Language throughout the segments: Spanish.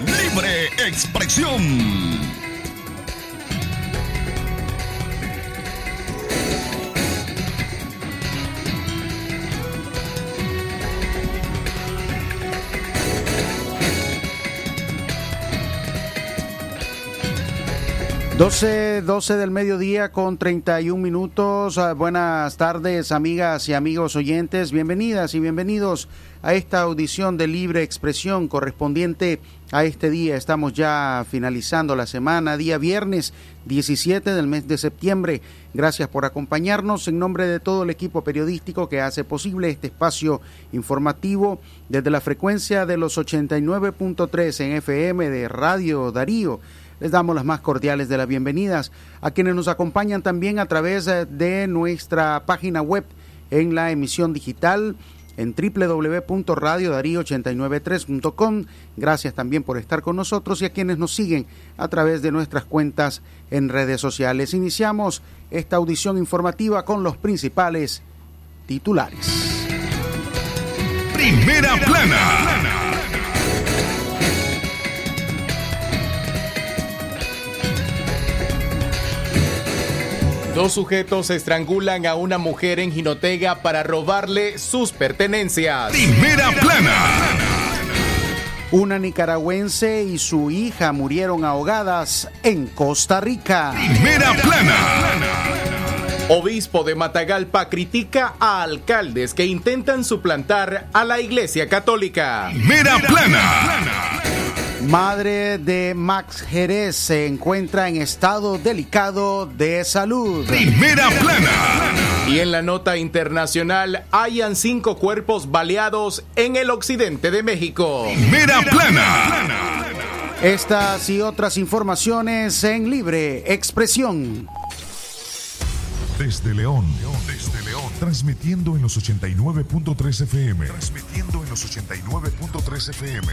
Libre expresión. 12, 12 del mediodía con 31 minutos. Ah, buenas tardes, amigas y amigos oyentes. Bienvenidas y bienvenidos a esta audición de libre expresión correspondiente a este día. Estamos ya finalizando la semana, día viernes 17 del mes de septiembre. Gracias por acompañarnos en nombre de todo el equipo periodístico que hace posible este espacio informativo desde la frecuencia de los 89.3 en FM de Radio Darío les damos las más cordiales de las bienvenidas a quienes nos acompañan también a través eh, de nuestra página web en la emisión digital en www.radiodarío893.com. Gracias también por estar con nosotros y a quienes nos siguen a través de nuestras cuentas en redes sociales. Iniciamos esta audición informativa con los principales titulares. Primera plana. Dos sujetos estrangulan a una mujer en Jinotega para robarle sus pertenencias. Primera plana. Una nicaragüense y su hija murieron ahogadas en Costa Rica. Primera plana. Obispo de Matagalpa critica a alcaldes que intentan suplantar a la Iglesia Católica. Primera plana. Madre de Max Jerez se encuentra en estado delicado de salud. Primera plana. Y en la nota internacional, hayan cinco cuerpos baleados en el occidente de México. Primera plana. Estas y otras informaciones en libre expresión. Desde León, desde León, transmitiendo en los 89.3 FM. Transmitiendo en los 89.3 FM.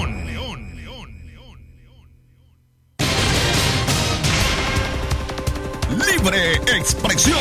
Libre expresión.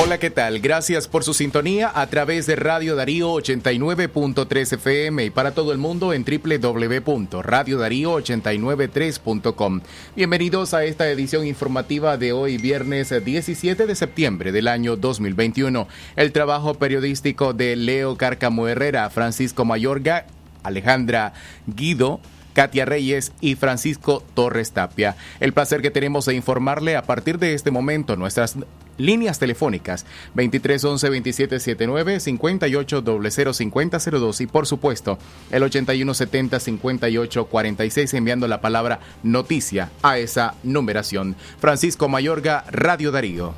Hola, ¿qué tal? Gracias por su sintonía a través de Radio Darío 89.3 FM y para todo el mundo en www.radiodarío893.com. Bienvenidos a esta edición informativa de hoy, viernes 17 de septiembre del año 2021. El trabajo periodístico de Leo Cárcamo Herrera, Francisco Mayorga, Alejandra Guido, Katia Reyes y Francisco Torres Tapia. El placer que tenemos de informarle a partir de este momento nuestras líneas telefónicas 2311 2779 58 5002 y por supuesto el 8170 5846 enviando la palabra noticia a esa numeración. Francisco Mayorga, Radio Darío.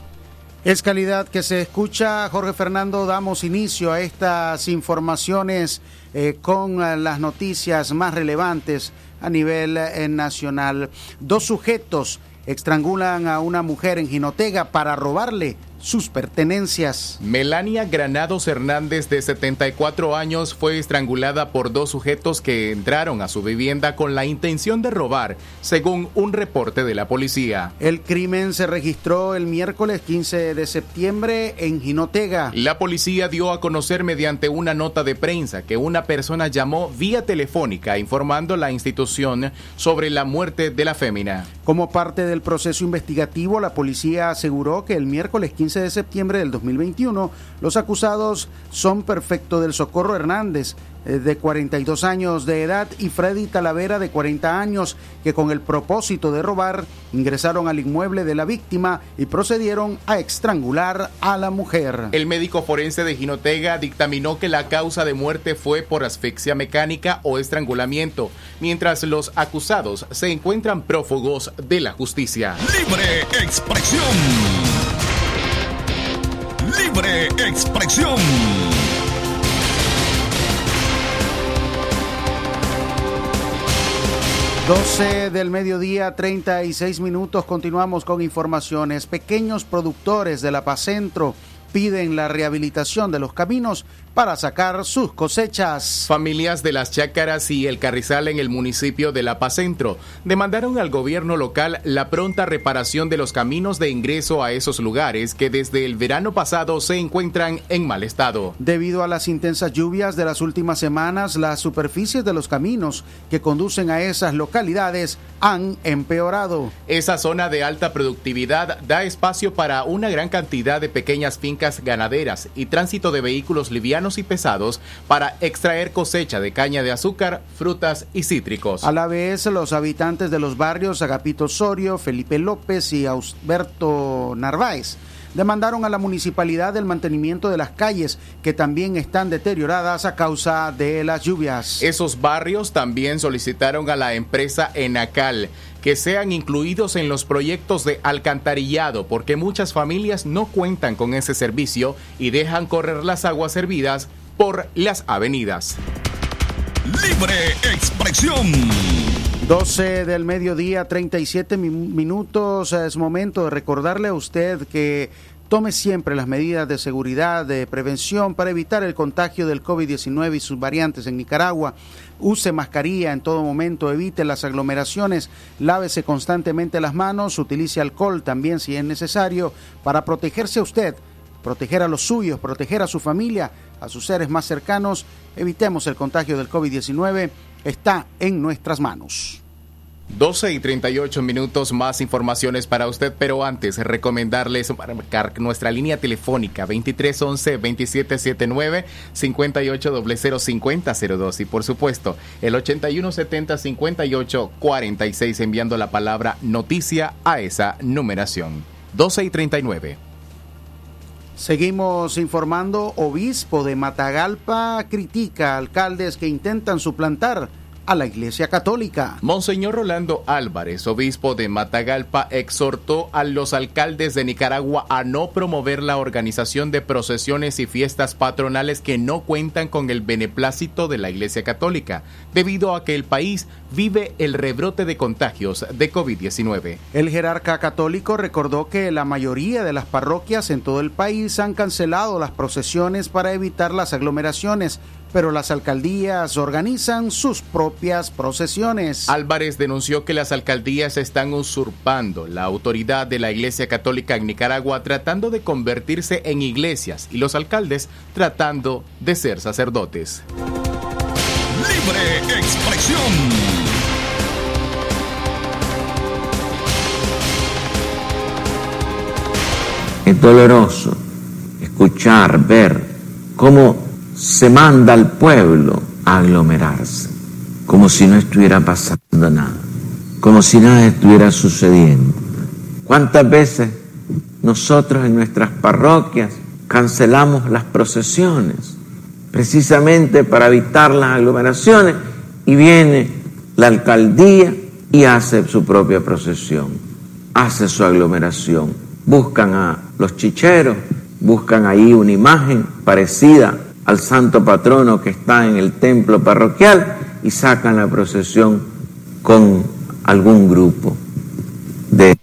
Es calidad que se escucha. Jorge Fernando, damos inicio a estas informaciones eh, con eh, las noticias más relevantes a nivel eh, nacional. Dos sujetos estrangulan a una mujer en Jinotega para robarle sus pertenencias. Melania Granados Hernández, de 74 años, fue estrangulada por dos sujetos que entraron a su vivienda con la intención de robar, según un reporte de la policía. El crimen se registró el miércoles 15 de septiembre en Jinotega. La policía dio a conocer mediante una nota de prensa que una persona llamó vía telefónica informando a la institución sobre la muerte de la fémina. Como parte del proceso investigativo, la policía aseguró que el miércoles 15 15 de septiembre del 2021. Los acusados son Perfecto del Socorro Hernández, eh, de 42 años de edad, y Freddy Talavera, de 40 años, que con el propósito de robar ingresaron al inmueble de la víctima y procedieron a estrangular a la mujer. El médico forense de Jinotega dictaminó que la causa de muerte fue por asfixia mecánica o estrangulamiento, mientras los acusados se encuentran prófugos de la justicia. Libre expresión. Expresión. 12 del mediodía, 36 minutos. Continuamos con informaciones. Pequeños productores de la Pacentro piden la rehabilitación de los caminos para sacar sus cosechas. Familias de las Chácaras y el Carrizal en el municipio de La Paz Centro demandaron al gobierno local la pronta reparación de los caminos de ingreso a esos lugares que desde el verano pasado se encuentran en mal estado. Debido a las intensas lluvias de las últimas semanas, las superficies de los caminos que conducen a esas localidades han empeorado. Esa zona de alta productividad da espacio para una gran cantidad de pequeñas fincas ganaderas y tránsito de vehículos livianos y pesados para extraer cosecha de caña de azúcar, frutas y cítricos. A la vez, los habitantes de los barrios Agapito Osorio, Felipe López y Ausberto Narváez demandaron a la municipalidad el mantenimiento de las calles que también están deterioradas a causa de las lluvias. Esos barrios también solicitaron a la empresa Enacal que sean incluidos en los proyectos de alcantarillado porque muchas familias no cuentan con ese servicio y dejan correr las aguas servidas por las avenidas. Libre expresión. 12 del mediodía, 37 minutos. Es momento de recordarle a usted que tome siempre las medidas de seguridad, de prevención para evitar el contagio del COVID-19 y sus variantes en Nicaragua. Use mascarilla en todo momento, evite las aglomeraciones, lávese constantemente las manos, utilice alcohol también si es necesario para protegerse a usted, proteger a los suyos, proteger a su familia, a sus seres más cercanos. Evitemos el contagio del COVID-19. Está en nuestras manos. 12 y 38 minutos más informaciones para usted, pero antes recomendarles marcar nuestra línea telefónica 2311 2779 58005002 y por supuesto el 8170 5846 enviando la palabra noticia a esa numeración. 12 y 39. Seguimos informando, obispo de Matagalpa critica a alcaldes que intentan suplantar a la Iglesia Católica. Monseñor Rolando Álvarez, obispo de Matagalpa, exhortó a los alcaldes de Nicaragua a no promover la organización de procesiones y fiestas patronales que no cuentan con el beneplácito de la Iglesia Católica, debido a que el país vive el rebrote de contagios de COVID-19. El jerarca católico recordó que la mayoría de las parroquias en todo el país han cancelado las procesiones para evitar las aglomeraciones pero las alcaldías organizan sus propias procesiones. Álvarez denunció que las alcaldías están usurpando la autoridad de la Iglesia Católica en Nicaragua tratando de convertirse en iglesias y los alcaldes tratando de ser sacerdotes. Libre expresión. Es doloroso escuchar, ver cómo se manda al pueblo a aglomerarse, como si no estuviera pasando nada, como si nada estuviera sucediendo. ¿Cuántas veces nosotros en nuestras parroquias cancelamos las procesiones precisamente para evitar las aglomeraciones y viene la alcaldía y hace su propia procesión, hace su aglomeración, buscan a los chicheros, buscan ahí una imagen parecida al santo patrono que está en el templo parroquial y sacan la procesión con algún grupo de,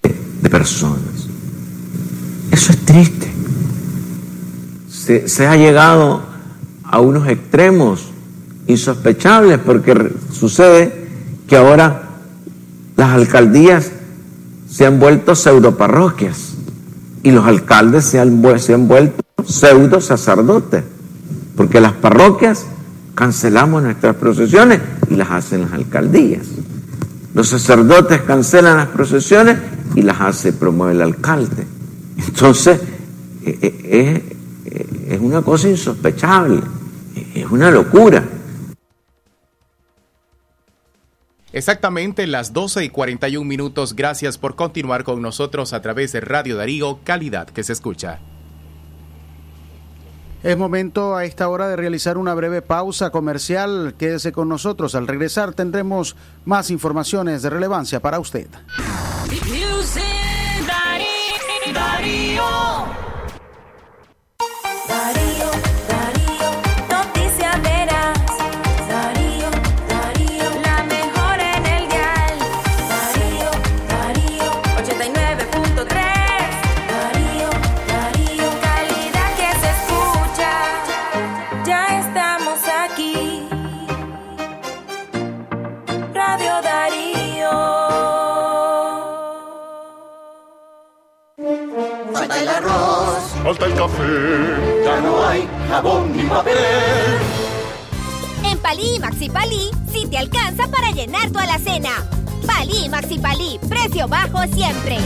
personas. Eso es triste. Se, ha llegado a unos extremos insospechables porque sucede que ahora las alcaldías se han vuelto pseudoparroquias y los alcaldes se han, se han vuelto pseudo sacerdotes porque las parroquias cancelamos nuestras procesiones y las hacen las alcaldías. Los sacerdotes cancelan las procesiones y las hace, promueve el alcalde. Entonces, es una cosa insospechable, es una locura. Exactamente las 12 y 41 minutos. Gracias por continuar con nosotros a través de Radio Darío, calidad que se escucha. Es momento a esta hora de realizar una breve pausa comercial. Quédese con nosotros. Al regresar tendremos más informaciones de relevancia para usted. Jabón ni papel. En Palí Maxi Palí, sí te alcanza para llenar tu alacena. Palí Maxi Palí, precio bajo siempre.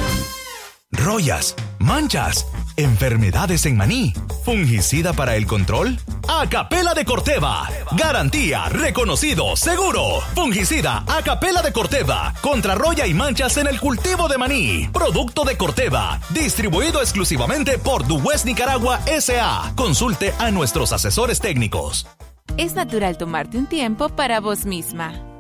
Rollas, manchas, enfermedades en maní, fungicida para el control. Acapela de Corteva. Garantía, reconocido, seguro. Fungicida Acapela de Corteva. Contra roya y manchas en el cultivo de maní. Producto de Corteva. Distribuido exclusivamente por Duwest Nicaragua S.A. Consulte a nuestros asesores técnicos. Es natural tomarte un tiempo para vos misma.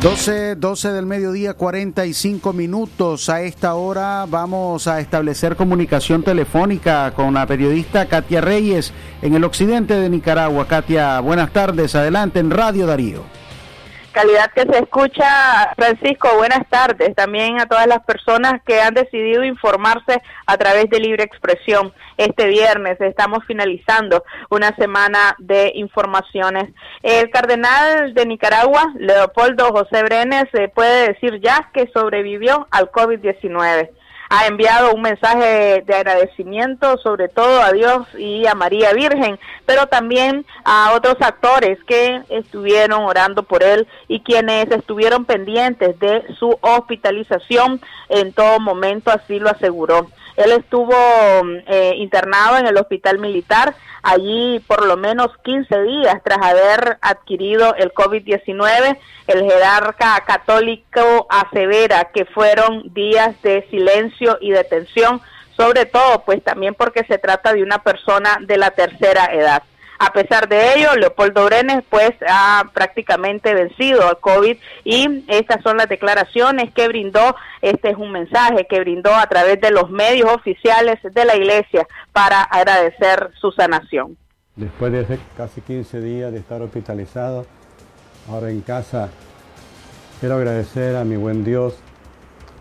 12, 12 del mediodía, 45 minutos. A esta hora vamos a establecer comunicación telefónica con la periodista Katia Reyes en el occidente de Nicaragua. Katia, buenas tardes. Adelante en Radio Darío. Calidad que se escucha, Francisco, buenas tardes. También a todas las personas que han decidido informarse a través de Libre Expresión. Este viernes estamos finalizando una semana de informaciones. El cardenal de Nicaragua, Leopoldo José Brenes, se puede decir ya que sobrevivió al COVID-19 ha enviado un mensaje de agradecimiento sobre todo a Dios y a María Virgen, pero también a otros actores que estuvieron orando por él y quienes estuvieron pendientes de su hospitalización en todo momento, así lo aseguró. Él estuvo eh, internado en el hospital militar allí por lo menos 15 días tras haber adquirido el COVID-19. El jerarca católico asevera que fueron días de silencio y de tensión, sobre todo pues también porque se trata de una persona de la tercera edad. A pesar de ello, Leopoldo Brenes pues ha prácticamente vencido al COVID y estas son las declaraciones que brindó, este es un mensaje que brindó a través de los medios oficiales de la iglesia para agradecer su sanación. Después de casi 15 días de estar hospitalizado, ahora en casa, quiero agradecer a mi buen Dios,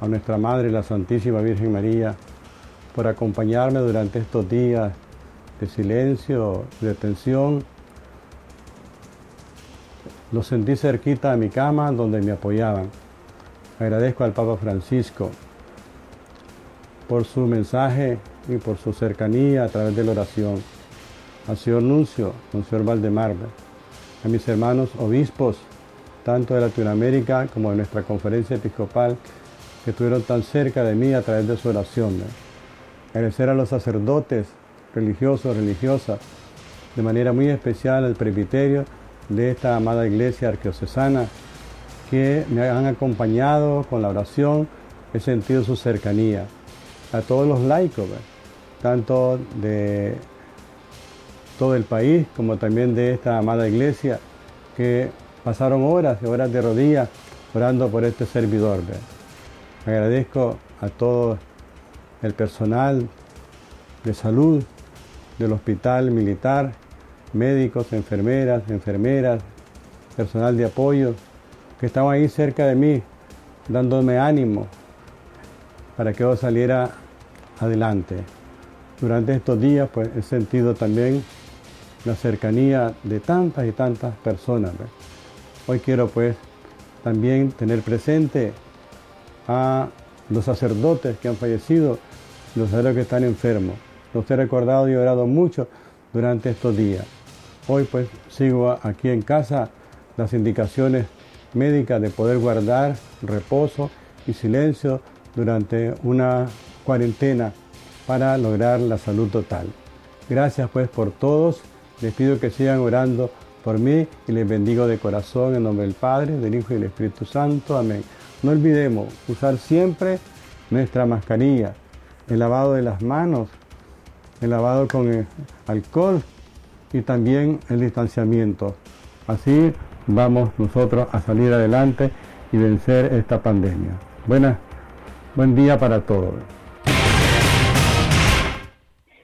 a nuestra Madre, la Santísima Virgen María, por acompañarme durante estos días de silencio, de tensión. Lo sentí cerquita a mi cama donde me apoyaban. Agradezco al Papa Francisco por su mensaje y por su cercanía a través de la oración. Al señor Nuncio, al señor Valdemar, a mis hermanos obispos, tanto de Latinoamérica como de nuestra conferencia episcopal, que estuvieron tan cerca de mí a través de su oración. Agradecer a los sacerdotes religiosos, religiosas, de manera muy especial al presbiterio de esta amada iglesia arqueocesana, que me han acompañado con la oración, he sentido su cercanía. A todos los laicos, tanto de todo el país como también de esta amada iglesia, que pasaron horas y horas de rodillas orando por este servidor. Agradezco a todo el personal de salud del hospital militar, médicos, enfermeras, enfermeras, personal de apoyo, que estaban ahí cerca de mí, dándome ánimo para que yo saliera adelante. Durante estos días pues he sentido también la cercanía de tantas y tantas personas. Hoy quiero pues también tener presente a los sacerdotes que han fallecido, los sacerdotes que están enfermos. Los he recordado y orado mucho durante estos días. Hoy pues sigo aquí en casa las indicaciones médicas de poder guardar reposo y silencio durante una cuarentena para lograr la salud total. Gracias pues por todos. Les pido que sigan orando por mí y les bendigo de corazón en nombre del Padre, del Hijo y del Espíritu Santo. Amén. No olvidemos usar siempre nuestra mascarilla, el lavado de las manos, el lavado con alcohol y también el distanciamiento. Así vamos nosotros a salir adelante y vencer esta pandemia. Buena, buen día para todos.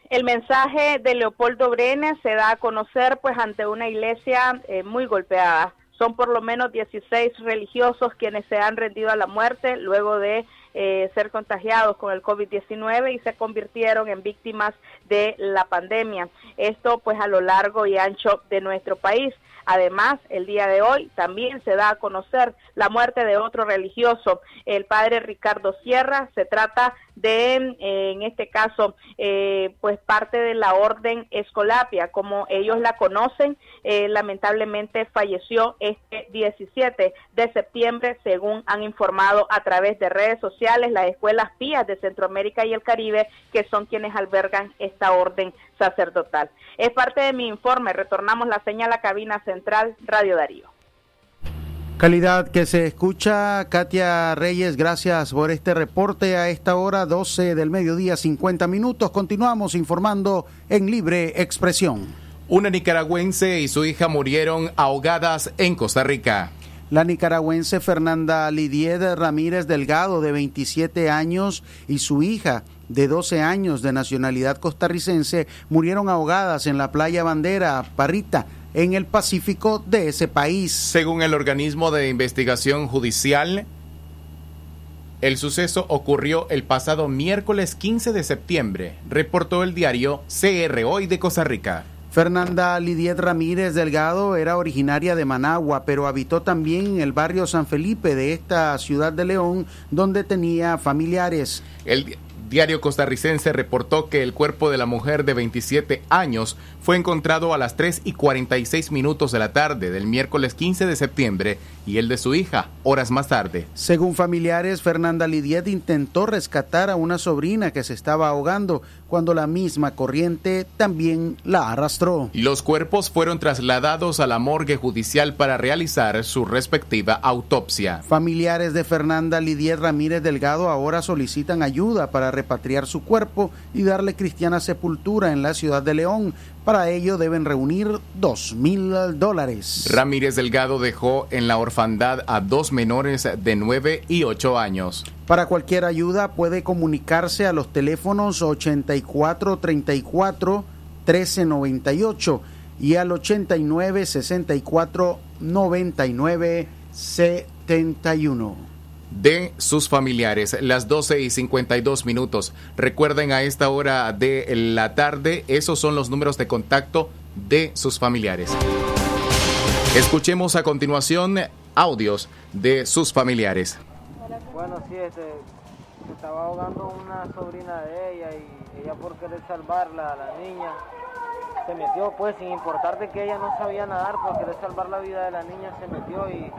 El mensaje de Leopoldo Brenes se da a conocer pues ante una iglesia eh, muy golpeada. Son por lo menos 16 religiosos quienes se han rendido a la muerte luego de eh, ser contagiados con el COVID-19 y se convirtieron en víctimas de la pandemia. Esto pues a lo largo y ancho de nuestro país. Además, el día de hoy también se da a conocer la muerte de otro religioso, el padre Ricardo Sierra. Se trata de, eh, en este caso, eh, pues parte de la orden Escolapia, como ellos la conocen, eh, lamentablemente falleció este 17 de septiembre, según han informado a través de redes sociales las escuelas pías de Centroamérica y el Caribe, que son quienes albergan esta orden sacerdotal. Es parte de mi informe, retornamos la señal a cabina central Radio Darío. Calidad que se escucha, Katia Reyes, gracias por este reporte a esta hora, 12 del mediodía, 50 minutos. Continuamos informando en libre expresión. Una nicaragüense y su hija murieron ahogadas en Costa Rica. La nicaragüense Fernanda Lidied Ramírez Delgado, de 27 años, y su hija, de 12 años, de nacionalidad costarricense, murieron ahogadas en la playa Bandera, Parrita, en el Pacífico de ese país. Según el organismo de investigación judicial, el suceso ocurrió el pasado miércoles 15 de septiembre, reportó el diario CR Hoy de Costa Rica. Fernanda Lidiet Ramírez Delgado era originaria de Managua, pero habitó también en el barrio San Felipe de esta ciudad de León, donde tenía familiares. El diario costarricense reportó que el cuerpo de la mujer de 27 años fue encontrado a las 3 y 46 minutos de la tarde del miércoles 15 de septiembre y el de su hija horas más tarde. Según familiares, Fernanda Lidiet intentó rescatar a una sobrina que se estaba ahogando cuando la misma corriente también la arrastró. Los cuerpos fueron trasladados a la morgue judicial para realizar su respectiva autopsia. Familiares de Fernanda Lidiet Ramírez Delgado ahora solicitan ayuda para repatriar su cuerpo y darle cristiana sepultura en la ciudad de León. Para ello deben reunir dos mil dólares. Ramírez Delgado dejó en la orfandad a dos menores de 9 y 8 años. Para cualquier ayuda puede comunicarse a los teléfonos 8434 1398 y al 89 64 99 71 de sus familiares. Las 12 y 52 minutos. Recuerden a esta hora de la tarde, esos son los números de contacto de sus familiares. Escuchemos a continuación audios de sus familiares. Bueno, sí, este, se estaba ahogando una sobrina de ella y ella por querer salvarla, la niña, se metió pues sin importar de que ella no sabía nadar, por querer salvar la vida de la niña se metió y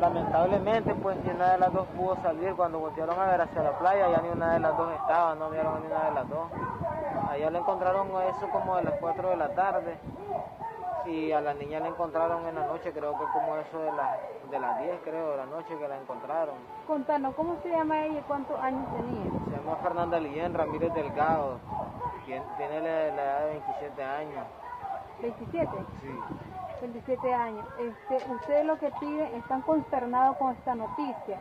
lamentablemente pues ni una de las dos pudo salir. Cuando voltearon a ver hacia la playa ya ni una de las dos estaba no vieron ni una de las dos. Allá le encontraron eso como de las 4 de la tarde y a la niña la encontraron en la noche creo que como eso de, la, de las 10 creo de la noche que la encontraron. Contanos, ¿cómo se llama ella y cuántos años tenía? se llama Fernanda Lillén Ramírez Delgado tiene, la, la edad de 27 años ¿27? sí 27 años. Este, ustedes lo que piden, están consternados con esta noticia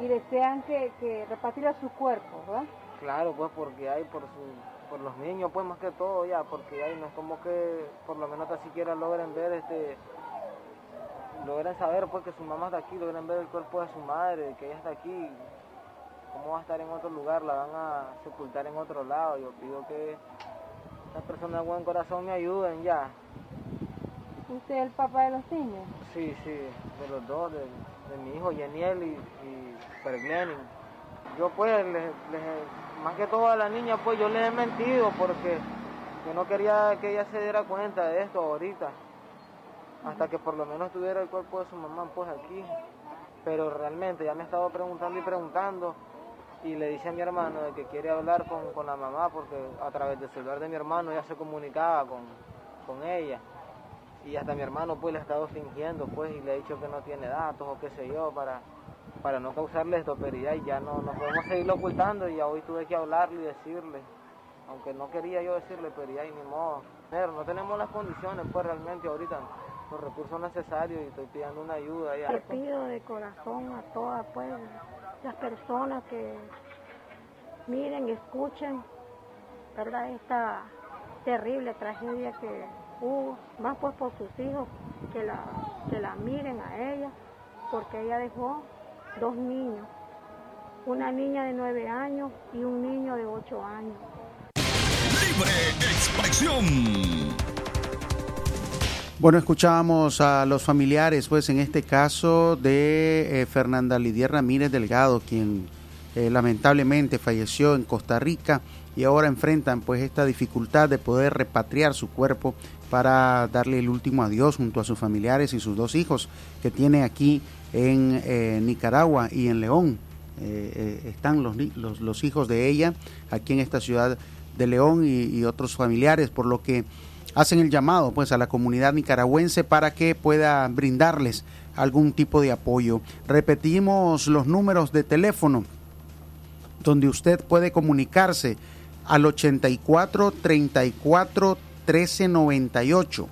y desean que, que repatriar su cuerpo, ¿verdad? Claro, pues porque hay por su, por los niños, pues más que todo ya, porque hay no es como que por lo menos hasta siquiera logren ver este logren saber pues que su mamá está aquí, logren ver el cuerpo de su madre, que ella está aquí, cómo va a estar en otro lugar, la van a sepultar en otro lado. Yo pido que las personas de buen corazón me ayuden ya. ¿Usted es el papá de los niños? Sí, sí, de los dos, de, de mi hijo Yaniel y, y Perglenin. Yo pues, les, les- más que todo a la niña, pues yo le he mentido porque yo no quería que ella se diera cuenta de esto ahorita. Hasta que por lo menos tuviera el cuerpo de su mamá pues aquí. Pero realmente ya me he estado preguntando y preguntando y le dice a mi hermano de que quiere hablar con, con la mamá porque a través del celular de mi hermano ya se comunicaba con, con ella. Y hasta mi hermano pues le ha estado fingiendo pues y le ha dicho que no tiene datos o qué sé yo para, para no causarle estoperidad y ya no, no podemos seguirlo ocultando y hoy tuve que hablarle y decirle aunque no quería yo decirle pero ya y ni modo. Pero no tenemos las condiciones pues realmente ahorita los recursos necesarios y estoy pidiendo una ayuda ya. Le pido de corazón a todas pues, las personas que miren, escuchen, ¿verdad? Esta terrible tragedia que hubo, más pues por sus hijos, que la, que la miren a ella, porque ella dejó dos niños, una niña de nueve años y un niño de ocho años. Libre expresión. Bueno, escuchábamos a los familiares, pues en este caso de eh, Fernanda Lidia Ramírez Delgado, quien eh, lamentablemente falleció en Costa Rica y ahora enfrentan pues esta dificultad de poder repatriar su cuerpo para darle el último adiós junto a sus familiares y sus dos hijos que tiene aquí en eh, Nicaragua y en León. Están los, los, los hijos de ella aquí en esta ciudad de León y otros familiares, por lo que hacen el llamado pues a la comunidad nicaragüense para que pueda brindarles algún tipo de apoyo. Repetimos los números de teléfono donde usted puede comunicarse al 84 34 13 98.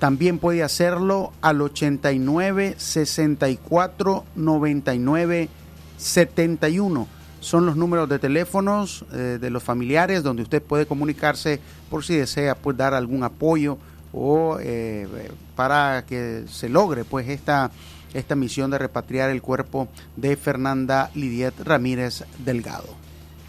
También puede hacerlo al 89 64 99 71. Son los números de teléfonos eh, de los familiares donde usted puede comunicarse por si desea pues, dar algún apoyo o eh, para que se logre pues esta esta misión de repatriar el cuerpo de Fernanda Lidiet Ramírez Delgado.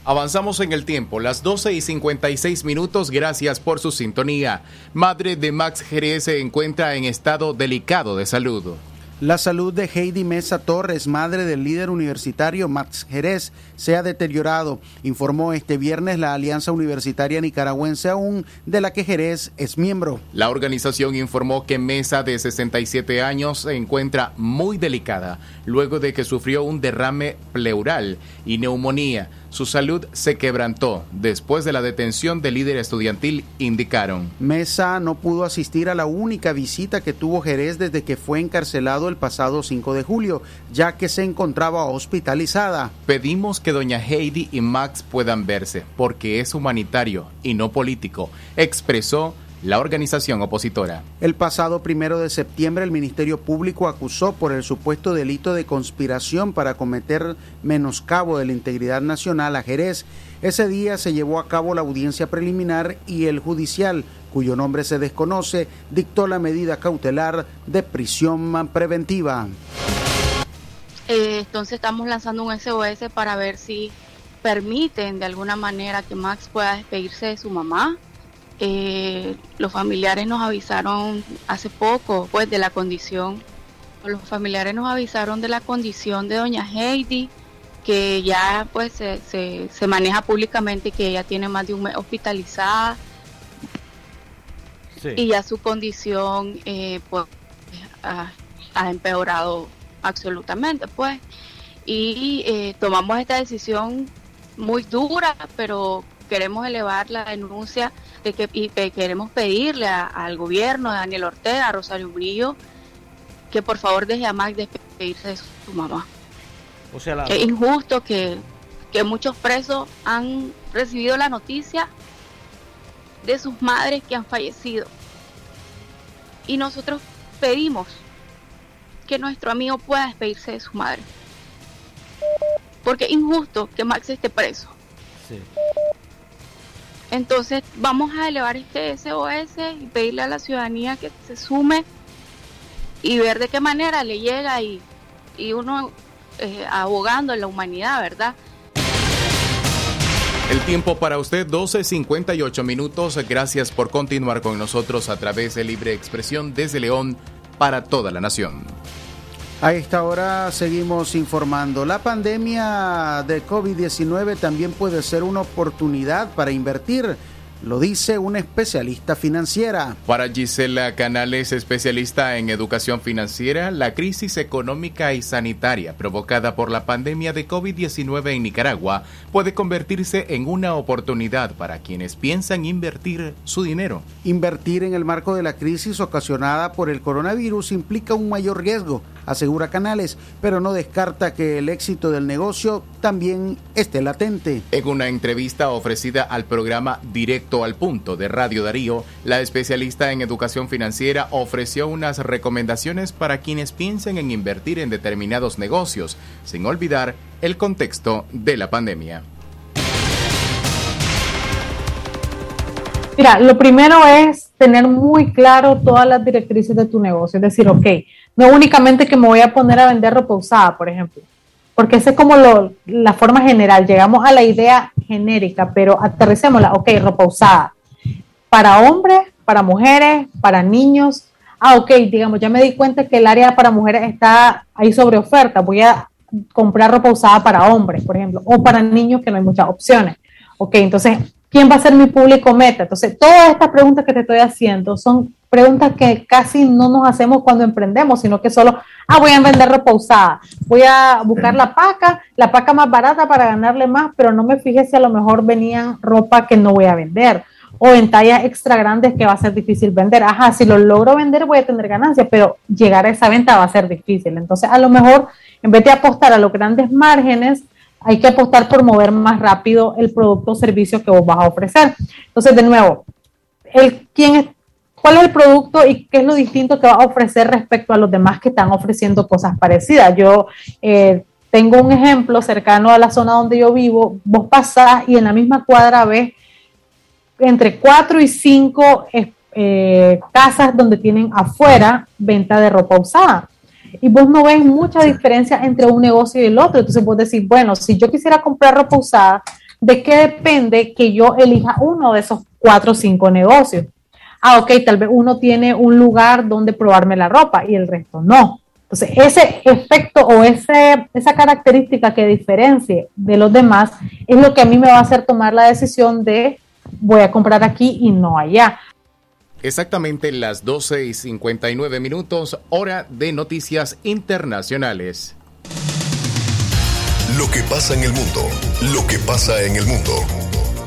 Avanzamos en el tiempo, las 12 y 56 minutos, gracias por su sintonía. Madre de Max Jerez se encuentra en estado delicado de salud. La salud de Heidi Mesa Torres, madre del líder universitario Max Jerez, se ha deteriorado, informó este viernes la Alianza Universitaria Nicaragüense aún, de la que Jerez es miembro. La organización informó que Mesa, de 67 años, se encuentra muy delicada luego de que sufrió un derrame pleural y neumonía. Su salud se quebrantó después de la detención del líder estudiantil, indicaron. Mesa no pudo asistir a la única visita que tuvo Jerez desde que fue encarcelado el pasado 5 de julio, ya que se encontraba hospitalizada. Pedimos que doña Heidi y Max puedan verse, porque es humanitario y no político, expresó la organización opositora. El pasado primero de septiembre el Ministerio Público acusó por el supuesto delito de conspiración para cometer menoscabo de la integridad nacional a Jerez. Ese día se llevó a cabo la audiencia preliminar y el judicial, cuyo nombre se desconoce, dictó la medida cautelar de prisión preventiva. Eh, entonces estamos lanzando un SOS para ver si permiten de alguna manera que Max pueda despedirse de su mamá eh, los familiares nos avisaron hace poco, pues, de la condición. Los familiares nos avisaron de la condición de doña Heidi, que ya, pues, se, se, se maneja públicamente que ella tiene más de un mes hospitalizada. Sí. Y ya su condición, eh, pues, ha, ha empeorado absolutamente, pues. Y eh, tomamos esta decisión muy dura, pero queremos elevar la denuncia de que y pe- queremos pedirle a- al gobierno de Daniel Ortega, a Rosario Murillo, que por favor deje a Max despedirse de su, su mamá. O sea, la, Es injusto que, que muchos presos han recibido la noticia de sus madres que han fallecido. Y nosotros pedimos que nuestro amigo pueda despedirse de su madre. Porque es injusto que Max esté preso. sí. Entonces vamos a elevar este SOS y pedirle a la ciudadanía que se sume y ver de qué manera le llega y, y uno eh, abogando en la humanidad, ¿verdad? El tiempo para usted 12.58 minutos. Gracias por continuar con nosotros a través de Libre Expresión desde León para toda la nación. A esta hora seguimos informando. La pandemia de COVID-19 también puede ser una oportunidad para invertir, lo dice una especialista financiera. Para Gisela Canales, especialista en educación financiera, la crisis económica y sanitaria provocada por la pandemia de COVID-19 en Nicaragua puede convertirse en una oportunidad para quienes piensan invertir su dinero. Invertir en el marco de la crisis ocasionada por el coronavirus implica un mayor riesgo, asegura Canales, pero no descarta que el éxito del negocio también esté latente. En una entrevista ofrecida al programa Directo al Punto de Radio Darío, la especialista en educación financiera ofreció unas recomendaciones para quienes piensen en invertir en determinados negocios, sin olvidar el contexto de la pandemia. Mira, lo primero es tener muy claro todas las directrices de tu negocio. Es decir, ok, no únicamente que me voy a poner a vender ropa usada, por ejemplo, porque esa es como la forma general. Llegamos a la idea genérica, pero aterricémosla. Ok, ropa usada. Para hombres, para mujeres, para niños. Ah, ok, digamos, ya me di cuenta que el área para mujeres está ahí sobre oferta. Voy a comprar ropa usada para hombres, por ejemplo, o para niños que no hay muchas opciones. Ok, entonces, ¿quién va a ser mi público meta? Entonces, todas estas preguntas que te estoy haciendo son preguntas que casi no nos hacemos cuando emprendemos, sino que solo, ah, voy a vender ropa usada, voy a buscar la paca, la paca más barata para ganarle más, pero no me fijé si a lo mejor venían ropa que no voy a vender o en tallas extra grandes que va a ser difícil vender. Ajá, si lo logro vender voy a tener ganancias, pero llegar a esa venta va a ser difícil. Entonces, a lo mejor, en vez de apostar a los grandes márgenes, hay que apostar por mover más rápido el producto o servicio que vos vas a ofrecer. Entonces, de nuevo, el, quién es, ¿cuál es el producto y qué es lo distinto que vas a ofrecer respecto a los demás que están ofreciendo cosas parecidas? Yo eh, tengo un ejemplo cercano a la zona donde yo vivo, vos pasás y en la misma cuadra ves entre cuatro y cinco es- eh, casas donde tienen afuera venta de ropa usada. Y vos no ves mucha diferencia entre un negocio y el otro. Entonces vos decís, bueno, si yo quisiera comprar ropa usada, ¿de qué depende que yo elija uno de esos cuatro o cinco negocios? Ah, ok, tal vez uno tiene un lugar donde probarme la ropa y el resto no. Entonces, ese efecto o ese, esa característica que diferencie de los demás es lo que a mí me va a hacer tomar la decisión de voy a comprar aquí y no allá. Exactamente las 12 y 59 minutos, hora de noticias internacionales. Lo que pasa en el mundo, lo que pasa en el mundo.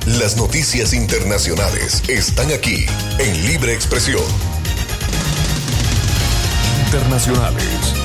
Las noticias internacionales están aquí en Libre Expresión. Internacionales.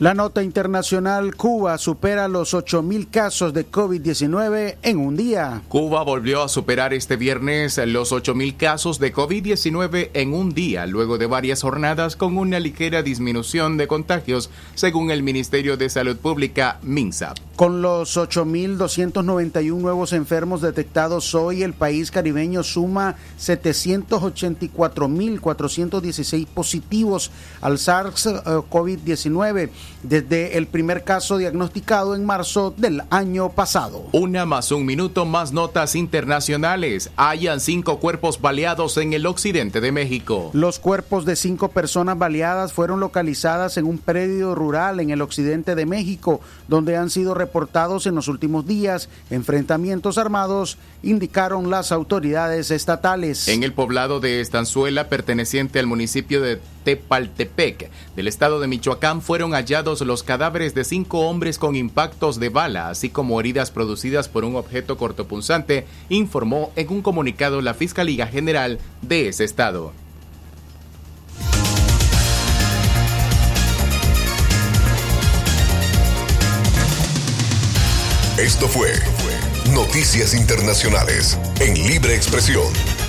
La nota internacional, Cuba supera los 8.000 casos de COVID-19 en un día. Cuba volvió a superar este viernes los 8.000 casos de COVID-19 en un día, luego de varias jornadas con una ligera disminución de contagios, según el Ministerio de Salud Pública, MINSA. Con los 8.291 nuevos enfermos detectados hoy, el país caribeño suma 784.416 positivos al SARS-CoV-19 desde el primer caso diagnosticado en marzo del año pasado. Una más un minuto más notas internacionales. Hayan cinco cuerpos baleados en el occidente de México. Los cuerpos de cinco personas baleadas fueron localizadas en un predio rural en el occidente de México, donde han sido reportados en los últimos días enfrentamientos armados, indicaron las autoridades estatales. En el poblado de Estanzuela, perteneciente al municipio de Tepaltepec, del estado de Michoacán, fueron hallados los cadáveres de cinco hombres con impactos de bala, así como heridas producidas por un objeto cortopunzante, informó en un comunicado la Fiscalía General de ese estado. Esto fue Noticias Internacionales en Libre Expresión.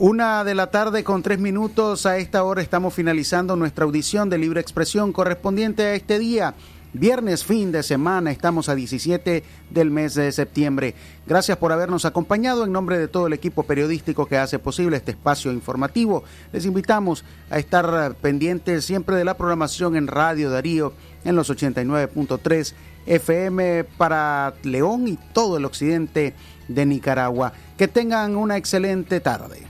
Una de la tarde con tres minutos. A esta hora estamos finalizando nuestra audición de libre expresión correspondiente a este día. Viernes, fin de semana, estamos a 17 del mes de septiembre. Gracias por habernos acompañado en nombre de todo el equipo periodístico que hace posible este espacio informativo. Les invitamos a estar pendientes siempre de la programación en Radio Darío en los 89.3 FM para León y todo el occidente de Nicaragua. Que tengan una excelente tarde.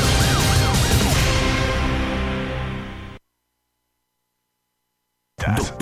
Doctora